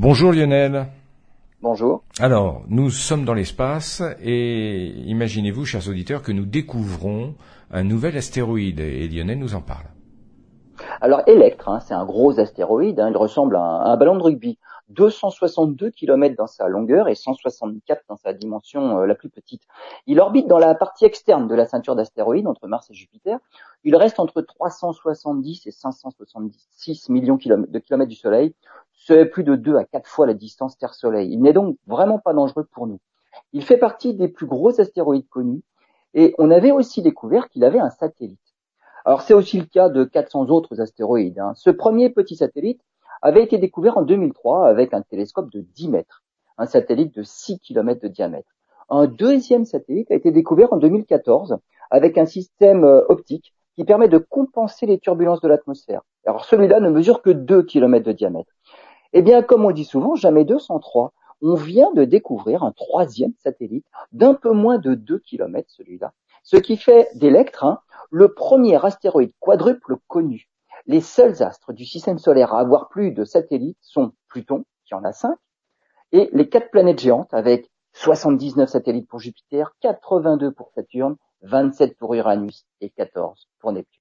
Bonjour Lionel. Bonjour. Alors, nous sommes dans l'espace et imaginez-vous, chers auditeurs, que nous découvrons un nouvel astéroïde et Lionel nous en parle. Alors Electre, hein, c'est un gros astéroïde, hein, il ressemble à un, ballon de rugby. 262 km dans sa longueur et 164 dans sa dimension euh, la plus petite. Il orbite dans la partie externe de la ceinture d'astéroïdes entre Mars et Jupiter. Il reste entre 370 et 566 millions de kilomètres du Soleil. C'est plus de 2 à 4 fois la distance Terre-Soleil. Il n'est donc vraiment pas dangereux pour nous. Il fait partie des plus gros astéroïdes connus et on avait aussi découvert qu'il avait un satellite. Alors c'est aussi le cas de 400 autres astéroïdes. Hein. Ce premier petit satellite avait été découvert en 2003 avec un télescope de 10 mètres, un satellite de 6 km de diamètre. Un deuxième satellite a été découvert en 2014 avec un système euh, optique qui permet de compenser les turbulences de l'atmosphère. Alors celui-là ne mesure que 2 km de diamètre. Eh bien, comme on dit souvent, jamais 203. On vient de découvrir un troisième satellite d'un peu moins de 2 km celui-là, ce qui fait d'Electre hein, le premier astéroïde quadruple connu. Les seuls astres du système solaire à avoir plus de satellites sont Pluton, qui en a 5, et les quatre planètes géantes avec 79 satellites pour Jupiter, 82 pour Saturne, 27 pour Uranus et 14 pour Neptune.